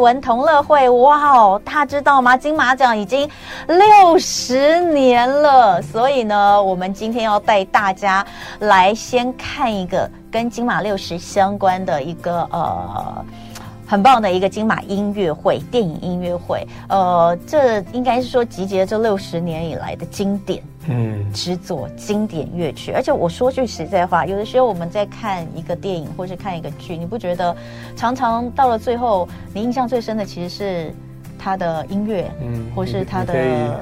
文同乐会，哇哦，大家知道吗？金马奖已经六十年了，所以呢，我们今天要带大家来先看一个跟金马六十相关的一个呃。很棒的一个金马音乐会，电影音乐会，呃，这应该是说集结这六十年以来的经典，嗯，之作，经典乐曲。而且我说句实在话，有的时候我们在看一个电影或是看一个剧，你不觉得常常到了最后，你印象最深的其实是。他的音乐，嗯，或是他的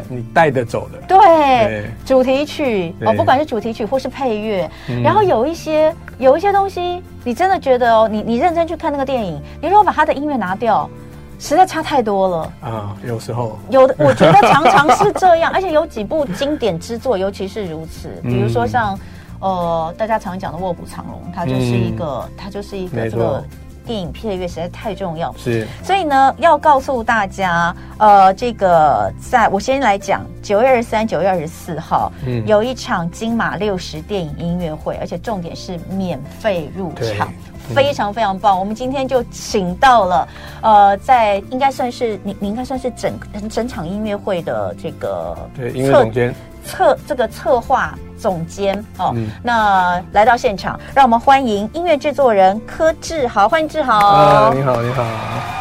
你带得走的，对，对主题曲哦，不管是主题曲或是配乐，嗯，然后有一些有一些东西，你真的觉得哦，你你认真去看那个电影，你如果把他的音乐拿掉，实在差太多了。啊。有时候。有的，我觉得常常是这样，而且有几部经典之作，尤其是如此，比如说像呃，大家常讲的《卧虎藏龙》，它就是一个，嗯，它就是一个这个。电影配乐实在太重要，是，所以呢，要告诉大家，呃，这个在我先来讲，九月二十三、九月二十四号，嗯，有一场金马六十电影音乐会，而且重点是免费入场，非常非常棒。我们今天就请到了，呃，在应该算是你，你应该算是整整场音乐会的这个对音乐总监。策这个策划总监哦、嗯，那来到现场，让我们欢迎音乐制作人柯志豪，欢迎志豪。啊，你好，你好。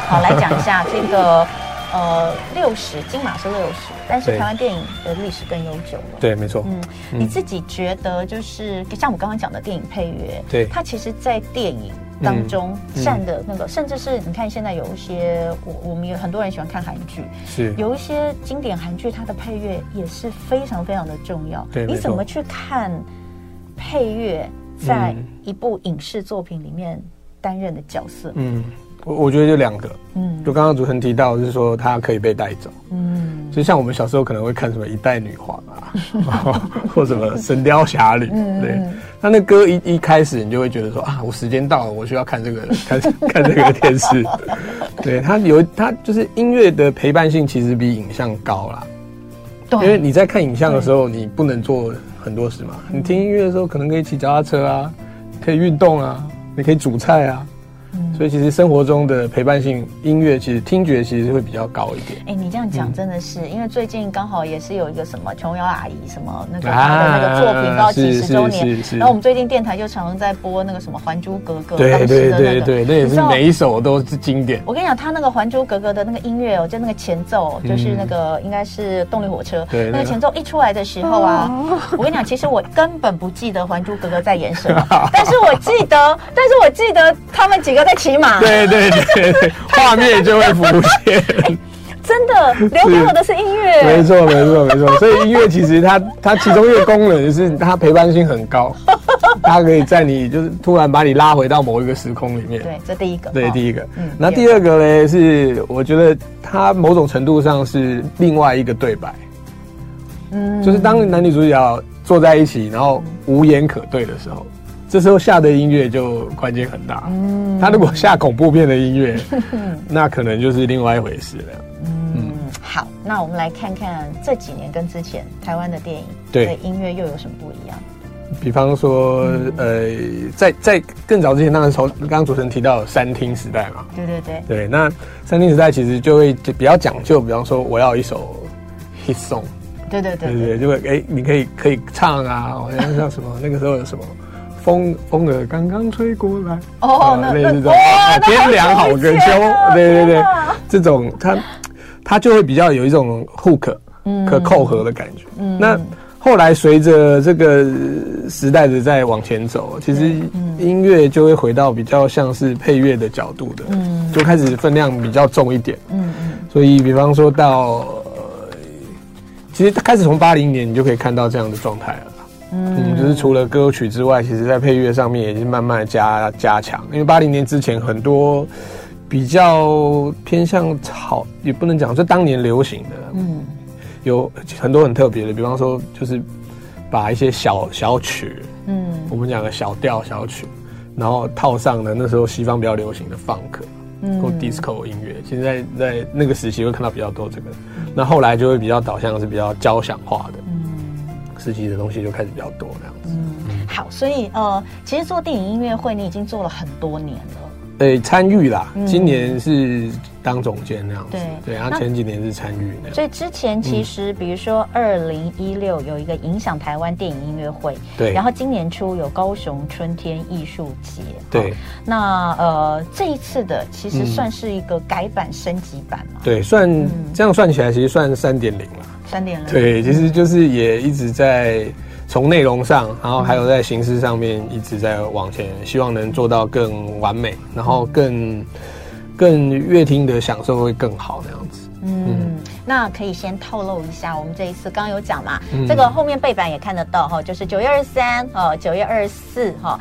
好，来讲一下这个呃六十金马是六十，但是台湾电影的历史更悠久了。对，没错。嗯，你自己觉得就是像我刚刚讲的电影配乐，对，它其实，在电影。当中占的那个、嗯嗯，甚至是你看现在有一些，我我们有很多人喜欢看韩剧，是有一些经典韩剧，它的配乐也是非常非常的重要。对，你怎么去看配乐在一部影视作品里面担任的角色？嗯。我我觉得就两个，嗯，就刚刚主持人提到，就是说它可以被带走，嗯，就像我们小时候可能会看什么一代女皇啊，或什么神雕侠侣，嗯，对，那那歌一一开始，你就会觉得说啊，我时间到了，我需要看这个，看看这个电视，对，它有它就是音乐的陪伴性其实比影像高啦，对，因为你在看影像的时候，你不能做很多事嘛，你听音乐的时候，可能可以骑脚踏车啊，可以运动啊，你可以煮菜啊。所以其实生活中的陪伴性音乐，其实听觉其实会比较高一点。哎，你这样讲真的是，嗯、因为最近刚好也是有一个什么琼瑶阿姨什么那个她的那个作品到几十周年，然后我们最近电台就常常在播那个什么《还珠格格》对对对对，那也是每一首都是经典。我跟你讲，他那个《还珠格格》的那个音乐哦，就那个前奏，就是那个应该是动力火车，对，那个前奏一出来的时候啊，我跟你讲，其实我根本不记得《还珠格格》在演什么，但是我记得，但是我记得他们几个在骑马，对对。对对，画面就会浮现。真的，留给我的是音乐。没错，没错，没错。所以音乐其实它它其中一个功能就是它陪伴性很高，它可以在你就是突然把你拉回到某一个时空里面。对，这第一个。对，第一个。嗯。那第二个呢？是我觉得它某种程度上是另外一个对白。嗯。就是当男女主角坐在一起，然后无言可对的时候。这时候下的音乐就关键很大。嗯，他如果下恐怖片的音乐，那可能就是另外一回事了。嗯，嗯，好，那我们来看看这几年跟之前台湾的电影的音乐又有什么不一样？比方说，嗯、呃，在在更早之前，当然从刚刚主持人提到三厅时代嘛。对对对。对，那三厅时代其实就会比较讲究，比方说我要一首 hit song。对对对。对对，就会哎，你可以可以唱啊，好像像什么那个时候有什么。风风儿刚刚吹过来，哦，那种天凉好个秋，对对对，这种它它就会比较有一种 hook，嗯，可扣合的感觉。嗯，那后来随着这个时代的在往前走，其实音乐就会回到比较像是配乐的角度的，嗯，就开始分量比较重一点，嗯嗯。所以，比方说到，其实开始从八零年，你就可以看到这样的状态了。嗯，就是除了歌曲之外，其实在配乐上面也是慢慢的加加强。因为八零年之前很多比较偏向草，也不能讲就当年流行的，嗯，有很多很特别的，比方说就是把一些小小曲，嗯，我们讲的小调小曲，然后套上了那时候西方比较流行的 funk，嗯，或 disco 音乐，其实在在那个时期会看到比较多这个，那后来就会比较导向是比较交响化的。自己的东西就开始比较多，这样子。嗯，好，所以呃，其实做电影音乐会，你已经做了很多年了。对，参与啦，今年是当总监那样子，对对，然后前几年是参与那样。所以之前其实，比如说二零一六有一个影响台湾电影音乐会，对，然后今年初有高雄春天艺术节，对。那呃，这一次的其实算是一个改版升级版嘛？对，算这样算起来，其实算三点零了。三点零，对，其实就是也一直在。从内容上，然后还有在形式上面一直在往前，希望能做到更完美，然后更更乐听的享受会更好那样子。嗯，嗯，那可以先透露一下，我们这一次刚刚有讲嘛，嗯、这个后面背板也看得到哈，就是九月二十三哦，九月二十四哈。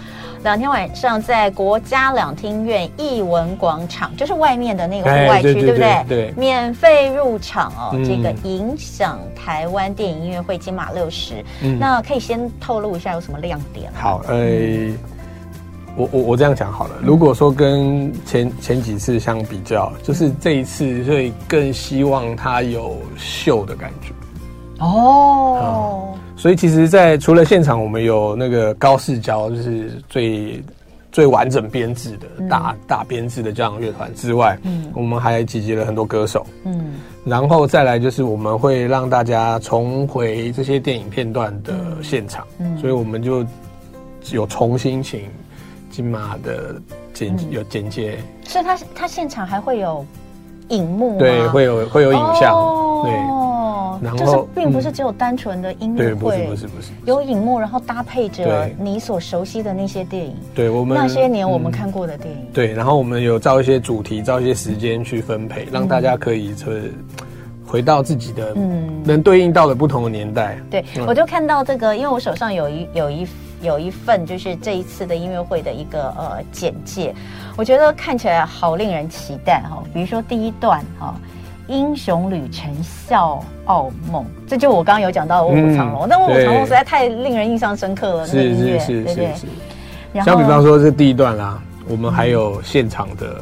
两天晚上在国家两厅院艺文广场，就是外面的那个户外区，对不对？对，免费入场哦。嗯、这个影响台湾电影音乐会金马六十，嗯，那可以先透露一下有什么亮点？好，呃，我我我这样讲好了。如果说跟前前几次相比较，就是这一次会更希望它有秀的感觉。哦。嗯所以其实，在除了现场，我们有那个高视角，就是最最完整编制的大、嗯、大编制的交响乐团之外，嗯，我们还集结了很多歌手，嗯，然后再来就是我们会让大家重回这些电影片段的现场，嗯，所以我们就有重新请金马的剪、嗯、有剪接，所以他他现场还会有影幕，对，会有会有影像，哦、对。就是并不是只有单纯的音乐会，对，不是不是不是，有荧幕，然后搭配着你所熟悉的那些电影，对我们那些年我们看过的电影，对，然后我们有照一些主题，照一些时间去分配，让大家可以就是回到自己的嗯。能对应到的不同的年代。对，我就看到这个，因为我手上有一有一有一份就是这一次的音乐会的一个呃简介，我觉得看起来好令人期待哈，比如说第一段哈。英雄旅程笑傲梦，这就我刚刚有讲到的《卧虎藏龙》，但《卧虎藏龙》实在太令人印象深刻了。那个音乐，是是是是是。像比方说是第一段啦，我们还有现场的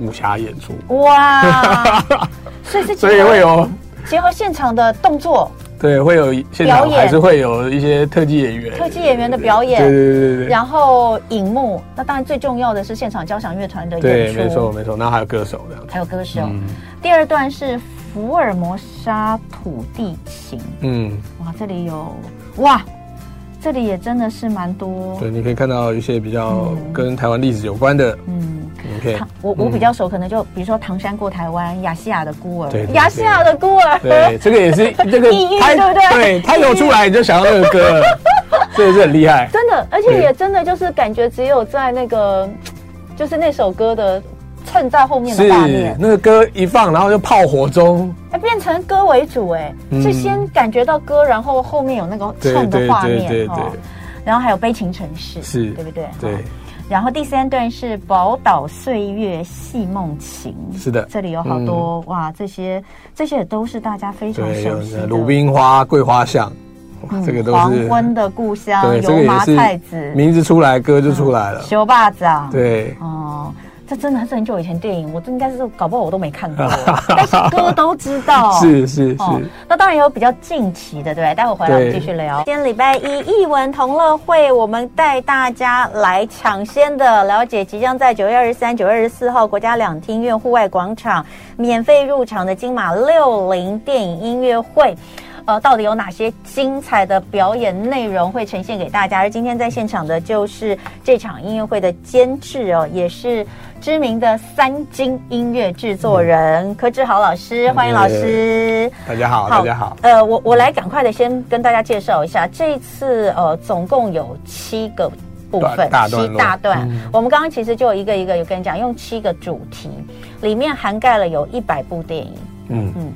武侠演出。哇！所以是所以会有结合现场的动作。对，会有现场还是会有一些特技演员，特技演员的表演。对对对对。然后荧幕，那当然最重要的是现场交响乐团的演出。对，没错没错。那还有歌手这样子。还有歌手。第二段是福尔摩沙土地情。嗯，哇，这里有哇，这里也真的是蛮多。对，你可以看到一些比较跟台湾历史有关的。嗯。Okay, 我我比较熟，可能就比如说《唐山过台湾》，亚细亚的孤儿，亚细亚的孤儿，对，这个也是 这个他对不对？对，他有出来你就想到那个歌，这也是很厉害，真的，而且也真的就是感觉只有在那个就是那首歌的衬在后面的画面，那个歌一放，然后就炮火中，哎，变成歌为主，哎，是先感觉到歌，然后后面有那个衬的画面，对对对，然后还有悲情城市，是对不对？对。然后第三段是宝岛岁月戏梦情，是的，这里有好多、嗯、哇，这些这些也都是大家非常熟悉的。鲁冰花、桂花巷，这个都是黄昏的故乡，油麻菜籽，名字出来，歌就出来了。修霸掌，对，哦。这真的是很久以前电影，我这应该是搞不好我都没看过，但是歌都知道。是是是、哦。那当然有比较近期的，对不对？待会回来我们继续聊。今天礼拜一艺文同乐会，我们带大家来抢先的了解即将在九月二十三、九月二十四号国家两厅院户外广场免费入场的金马六零电影音乐会。呃，到底有哪些精彩的表演内容会呈现给大家？而今天在现场的就是这场音乐会的监制哦，也是知名的三金音乐制作人、嗯、柯志豪老师，欢迎老师。大家好，大家好。呃，我我来赶快的先跟大家介绍一下，这一次呃总共有七个部分，七大段。嗯、我们刚刚其实就一个一个有跟你讲，用七个主题，里面涵盖了有一百部电影。嗯嗯。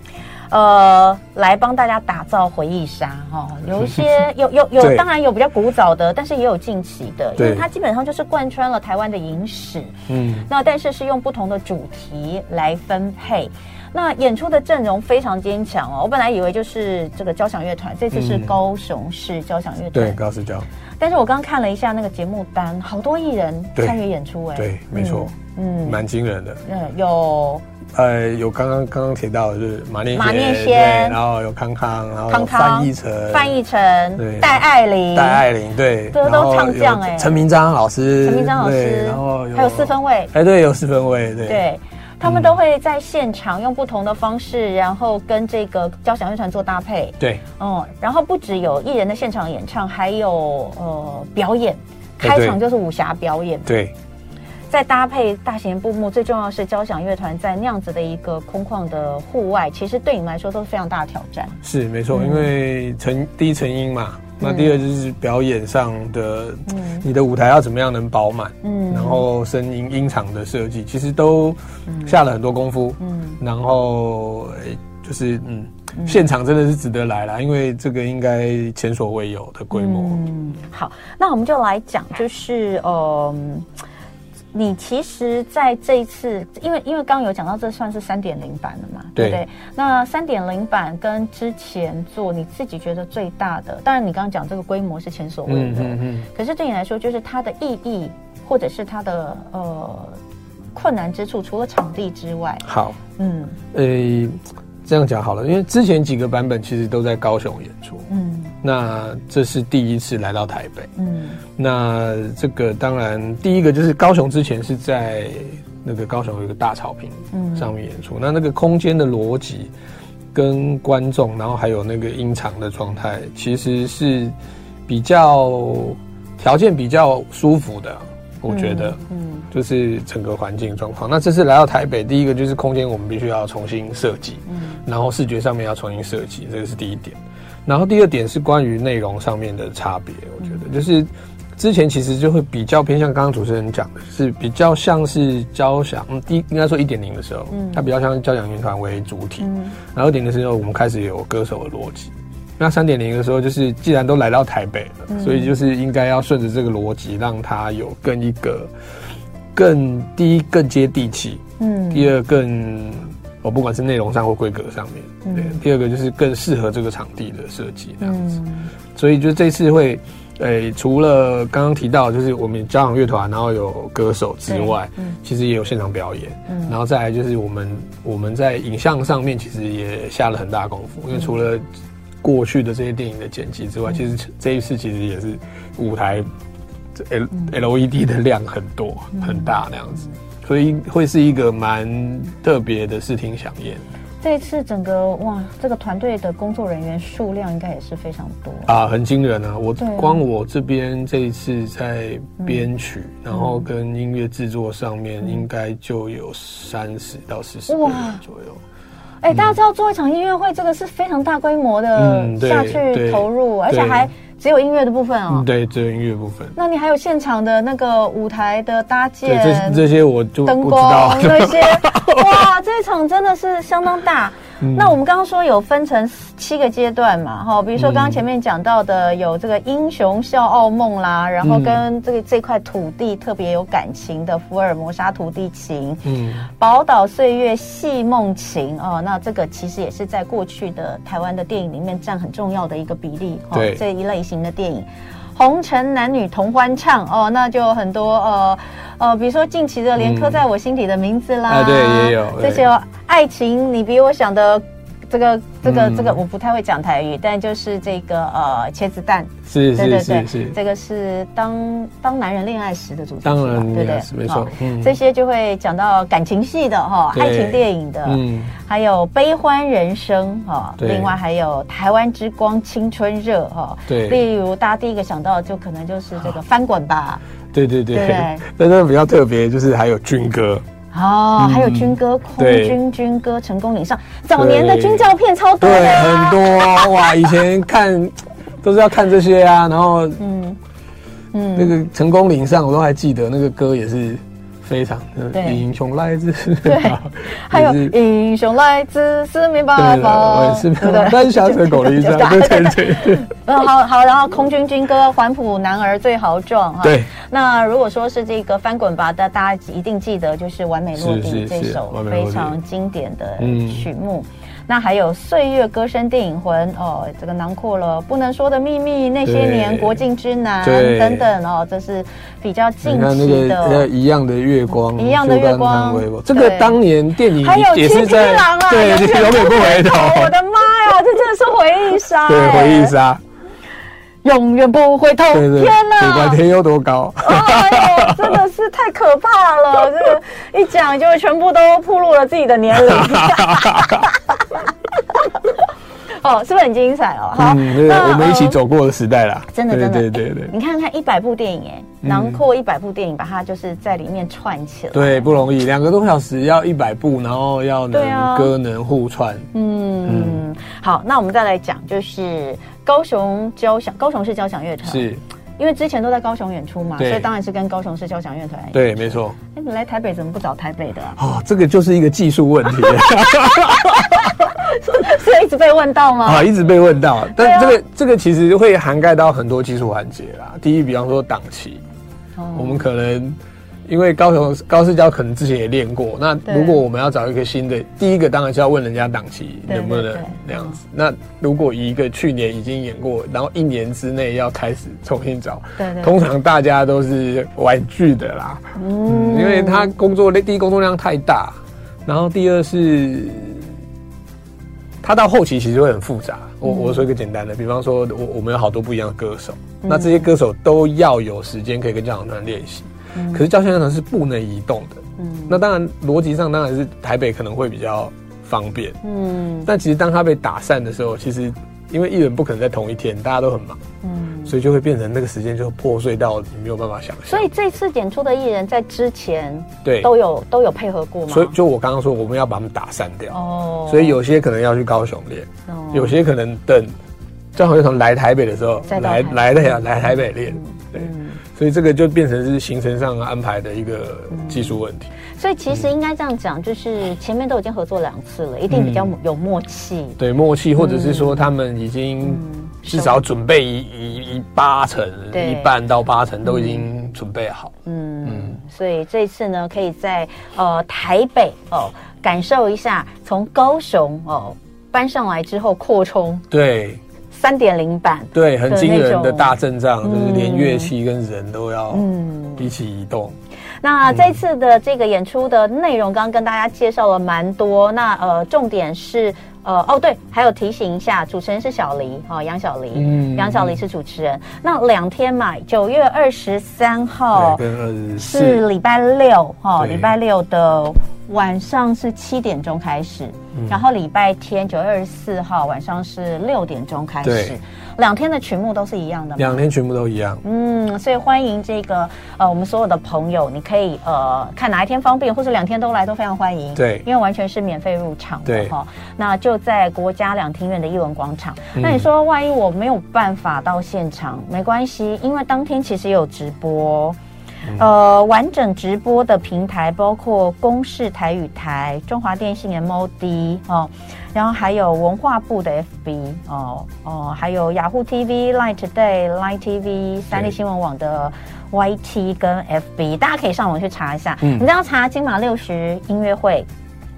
呃，来帮大家打造回忆杀哈，有一些有有有，当然有比较古早的，但是也有近期的，因为它基本上就是贯穿了台湾的影史。嗯，那但是是用不同的主题来分配。那演出的阵容非常坚强哦。我本来以为就是这个交响乐团，这次是高雄市交响乐团，对，高市交。但是我刚刚看了一下那个节目单，好多艺人参与演出，哎，对，没错，嗯，蛮惊人的。嗯，有。呃，有刚刚刚刚提到的就是马念马念先，然后有康康，然后康康范逸臣，范逸臣，对，戴爱玲，戴爱玲，对，这都唱将哎，陈明章老师，陈明章老师，然后还有四分卫，哎，对，有四分卫，对，对，他们都会在现场用不同的方式，然后跟这个交响乐团做搭配，对，嗯，然后不只有艺人的现场演唱，还有呃表演，开场就是武侠表演，对。再搭配大型布幕，最重要的是交响乐团在那样子的一个空旷的户外，其实对你们来说都是非常大的挑战。是没错，嗯、因为成第一成音嘛，那第二就是表演上的，嗯、你的舞台要怎么样能饱满，嗯，然后声音音场的设计，其实都下了很多功夫，嗯，然后就是嗯，嗯现场真的是值得来啦，因为这个应该前所未有的规模。嗯，好，那我们就来讲，就是呃。你其实在这一次，因为因为刚刚有讲到，这算是三点零版了嘛，对，对不对？那三点零版跟之前做，你自己觉得最大的，当然你刚刚讲这个规模是前所未有的，嗯嗯嗯，可是对你来说，就是它的意义，或者是它的呃困难之处，除了场地之外，好，嗯，诶。这样讲好了，因为之前几个版本其实都在高雄演出，嗯，那这是第一次来到台北，嗯，那这个当然第一个就是高雄之前是在那个高雄有一个大草坪，嗯，上面演出，嗯、那那个空间的逻辑跟观众，然后还有那个音场的状态，其实是比较条件比较舒服的。我觉得，嗯，就是整个环境状况。那这次来到台北，第一个就是空间，我们必须要重新设计，嗯，然后视觉上面要重新设计，这个是第一点。然后第二点是关于内容上面的差别。我觉得就是之前其实就会比较偏向刚刚主持人讲的，是比较像是交响，嗯，第一应该说一点零的时候，嗯，它比较像交响乐团为主体，嗯，然后二点的时候，我们开始有歌手的逻辑。那三点零的时候，就是既然都来到台北了，嗯、所以就是应该要顺着这个逻辑，让它有更一个更第一更接地气，嗯，第二更我、哦、不管是内容上或规格上面，嗯、对，第二个就是更适合这个场地的设计这样子。嗯、所以就这次会，诶、欸，除了刚刚提到就是我们交响乐团，然后有歌手之外，嗯、其实也有现场表演，嗯，然后再来就是我们我们在影像上面其实也下了很大功夫，因为除了过去的这些电影的剪辑之外，嗯、其实这一次其实也是舞台，L L E D 的量很多、嗯、很大那样子，所以会是一个蛮特别的视听饗宴。这一次整个哇，这个团队的工作人员数量应该也是非常多。啊，很惊人啊！我光我这边这一次在编曲，嗯、然后跟音乐制作上面，应该就有三十到四十个人左右。哎，大家知道做一场音乐会，这个是非常大规模的下去投入，而且还只有音乐的部分哦。对，只有音乐部分。那你还有现场的那个舞台的搭建，这这些我就灯光那些，哇，这一场真的是相当大。那我们刚刚说有分成七个阶段嘛，哈，比如说刚刚前面讲到的有这个英雄笑傲梦啦，然后跟这个这块土地特别有感情的福尔摩沙土地情，嗯，宝岛岁月戏梦情哦，那这个其实也是在过去的台湾的电影里面占很重要的一个比例，对。这一类型的电影。红尘男女同欢唱哦，那就很多呃呃，比如说近期的连刻在我心底的名字啦，嗯、啊对也有这些爱情，你比我想的。这个这个这个我不太会讲台语，但就是这个呃茄子蛋，是是是是，这个是当当男人恋爱时的主题曲，当然对对？没错，这些就会讲到感情戏的哈，爱情电影的，嗯，还有悲欢人生哈，另外还有台湾之光青春热哈，对，例如大家第一个想到的就可能就是这个翻滚吧，对对对，但是比较特别就是还有军歌。哦，还有军歌，空军军歌，成功岭上，早年的军教片超多的，对，很多哇！以前看都是要看这些啊，然后嗯。嗯，那个成功岭上我都还记得那个歌也是非常，对英雄来自对，还有英雄来自四面八方。嗯，好好，然后空军军歌《环浦男儿最豪壮》哈。对。那如果说是这个翻滚吧，大大家一定记得就是《完美落地》这首非常经典的曲目。那还有《岁月歌声电影魂》哦，这个囊括了不能说的秘密、那些年、国境之南等等哦，这是比较近期的。那个一样的月光，一样的月光，这个当年电影还有七匹狼啊，对，永远不回头。我的妈呀，这真的是回忆杀，对，回忆杀，永远不回头。天哪，不管天有多高，哎呦，真的是太可怕了！这 个一讲就全部都暴露了自己的年龄。哦，是不是很精彩哦？好，我们一起走过的时代啦，真的，真的，对对对对。你看看一百部电影，哎，囊括一百部电影，把它就是在里面串起来，对，不容易，两个多小时要一百部，然后要能歌能互串，嗯嗯。好，那我们再来讲，就是高雄交响，高雄市交响乐团，是因为之前都在高雄演出嘛，所以当然是跟高雄市交响乐团。对，没错。哎，你来台北怎么不找台北的？哦，这个就是一个技术问题。是一直被问到吗？啊，一直被问到，但这个、啊、这个其实会涵盖到很多技术环节啦。第一，比方说档期，哦、我们可能因为高雄高市交可能之前也练过，那如果我们要找一个新的，第一个当然是要问人家档期能不能那样子。那如果一个去年已经演过，然后一年之内要开始重新找，对，通常大家都是玩剧的啦。嗯，嗯，因为他工作第一工作量太大，然后第二是。他到后期其实会很复杂。我我说一个简单的，比方说，我我们有好多不一样的歌手，那这些歌手都要有时间可以跟家长团练习。可是交响乐团是不能移动的。嗯，那当然逻辑上当然是台北可能会比较方便。嗯，但其实当他被打散的时候，其实。因为艺人不可能在同一天，大家都很忙，嗯，所以就会变成那个时间就破碎到你没有办法想象。所以这次演出的艺人，在之前对都有都有配合过吗？所以就我刚刚说，我们要把他们打散掉哦。所以有些可能要去高雄练，哦，有些可能等正好就从来台北的时候来来的呀，来台北练，对。所以这个就变成是行程上安排的一个技术问题。所以其实应该这样讲，就是前面都已经合作两次了，一定比较有默契。对，默契，或者是说他们已经至少准备一一一八成，一半到八成都已经准备好。嗯嗯。所以这次呢，可以在呃台北哦感受一下从高雄哦搬上来之后扩充。对。三点零版。对，很惊人的大阵仗，就是连乐器跟人都要一起移动。那这次的这个演出的内容，刚刚跟大家介绍了蛮多。那呃，重点是呃，哦对，还有提醒一下，主持人是小黎哦，杨小黎，嗯，杨小黎是主持人。嗯、那两天嘛，九月二十三号是礼拜六哈，礼拜六的晚上是七点钟开始，嗯、然后礼拜天九月二十四号晚上是六点钟开始。两天的曲目都是一样的吗？两天曲目都一样。嗯，所以欢迎这个呃，我们所有的朋友，你可以呃看哪一天方便，或是两天都来都非常欢迎。对，因为完全是免费入场的哈。那就在国家两厅院的艺文广场。嗯、那你说万一我没有办法到现场，没关系，因为当天其实也有直播。呃，完整直播的平台包括公视台语台、中华电信 MOD 哦，然后还有文化部的 FB 哦哦，还有雅虎 TV、Line Today、Line TV、三立新闻网的 YT 跟 FB，大家可以上网去查一下。嗯，你只要查金马六十音乐会、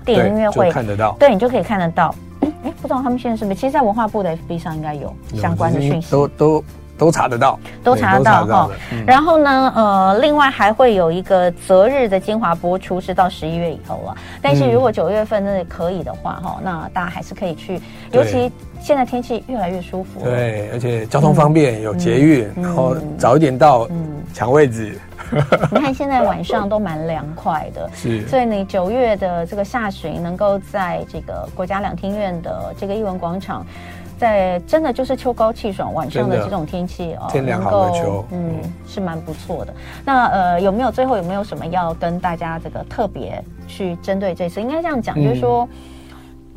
电影音乐会，看得到，对，你就可以看得到。哎，不知道他们现在是不是？其实，在文化部的 FB 上应该有相关的讯息，都都。都查得到，都查得到哈。然后呢，呃，另外还会有一个择日的精华播出，是到十一月以后了。但是如果九月份那可以的话，哈，那大家还是可以去。尤其现在天气越来越舒服，对，而且交通方便，有捷运，然后早一点到，抢位置。你看现在晚上都蛮凉快的，是。所以你九月的这个下旬，能够在这个国家两厅院的这个艺文广场。在真的就是秋高气爽，晚上的这种天气哦，天凉好的秋，嗯，是蛮不错的。那呃，有没有最后有没有什么要跟大家这个特别去针对这次？应该这样讲，嗯、就是说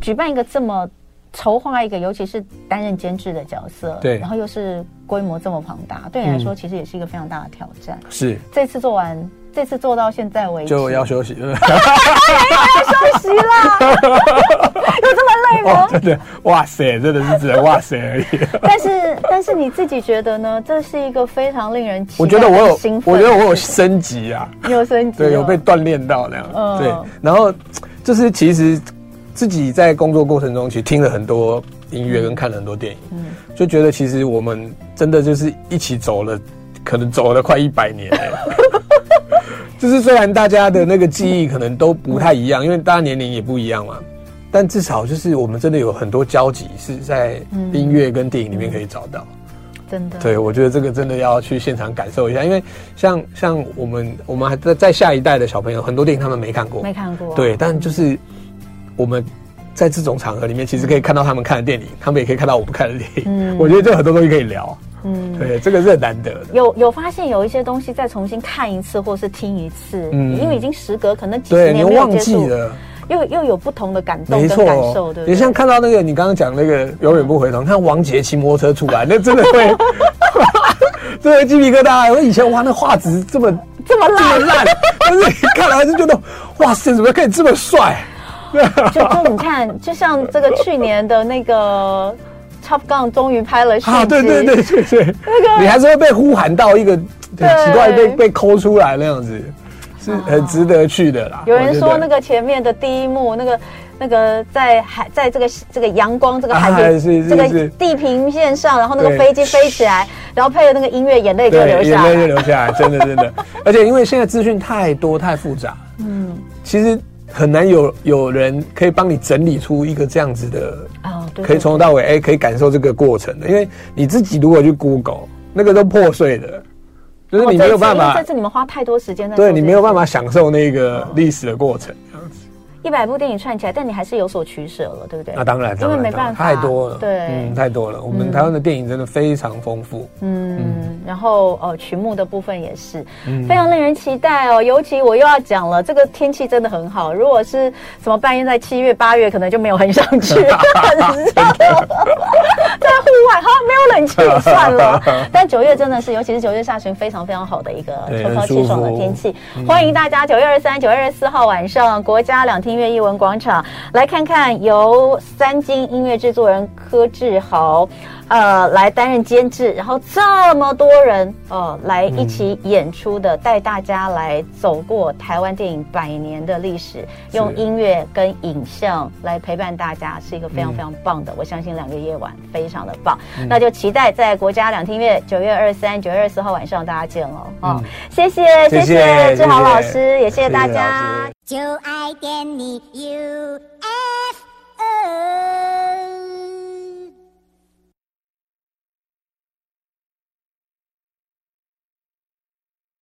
举办一个这么筹划一个，尤其是担任监制的角色，对，然后又是规模这么庞大，对你来说其实也是一个非常大的挑战。是。这次做完这次做到现在为止就要休息了，要休息啦，有这么累吗？哦？真的，哇塞，真的是只能哇塞而已。但是，但是你自己觉得呢？这是一个非常令人我觉得我有，我觉得我有升级啊，你有升级，对，有被锻炼到那样。嗯、对，然后就是其实自己在工作过程中，其实听了很多音乐，跟看了很多电影，嗯，就觉得其实我们真的就是一起走了，可能走了快一百年。就是虽然大家的那个记忆可能都不太一样，因为大家年龄也不一样嘛，但至少就是我们真的有很多交集是在音乐跟电影里面可以找到。真的，对，我觉得这个真的要去现场感受一下，因为像像我们我们还在在下一代的小朋友，很多电影他们没看过，没看过，对，但就是我们在这种场合里面，其实可以看到他们看的电影，他们也可以看到我们看的电影。嗯，我觉得这很多东西可以聊。嗯，对，这个是很难得的。有有发现有一些东西再重新看一次，或是听一次，嗯，因为已经时隔可能几十年没有接触，又又有不同对对，没错，感受，对。你像看到那个你刚刚讲那个永远不回头，嗯、看王杰骑摩托车出来，那真的会，真的鸡皮疙瘩。我以前哇，那画质这么这么烂，这么烂，但是你看了还是觉得哇塞，怎么可以这么帅？就就你看，就像这个去年的那个。Top Gun 终于拍了续集啊！对对对对对，那个你还是会被呼喊到一个很奇怪被被抠出来那样子，是很值得去的啦。有人说那个前面的第一幕，那个那个在海，在这个这个阳光这个海平这个地平线上，然后那个 飞机飞起来，然后配的那个音乐，眼泪就流下来，眼泪就流下来，真的真的。而且因为现在资讯太多太复杂，嗯，其实。很难有有人可以帮你整理出一个这样子的，可以从头到尾哎，可以感受这个过程的。因为你自己如果去 Google，那个都破碎的，就是你没有办法。这次你们花太多时间在，对你没有办法享受那个历史的过程。一百部电影串起来，但你还是有所取舍了，对不对？啊，当然，因为没办法，太多了，对，嗯，太多了。我们台湾的电影真的非常丰富，嗯，嗯然后呃，曲目的部分也是，嗯，非常令人期待哦。尤其我又要讲了，这个天气真的很好。如果是什么半夜在七月八月，可能就没有很想去，很热，在户外哈，没有冷气也算了。但九月真的是，尤其是九月下旬，非常非常好的一个秋高气爽的天气。欢迎大家九月二十三、九月二十四号晚上，国家两厅。音乐艺文广场，来看看由三金音乐制作人柯志豪，呃，来担任监制，然后这么多人，呃，来一起演出的，带大家来走过台湾电影百年的历史，用音乐跟影像来陪伴大家，是一个非常非常棒的。我相信两个夜晚非常的棒，那就期待在国家两厅院九月二十三、九月二十四号晚上大家见喽啊！谢谢谢谢志豪老师，也谢谢大家。就爱点你 UFO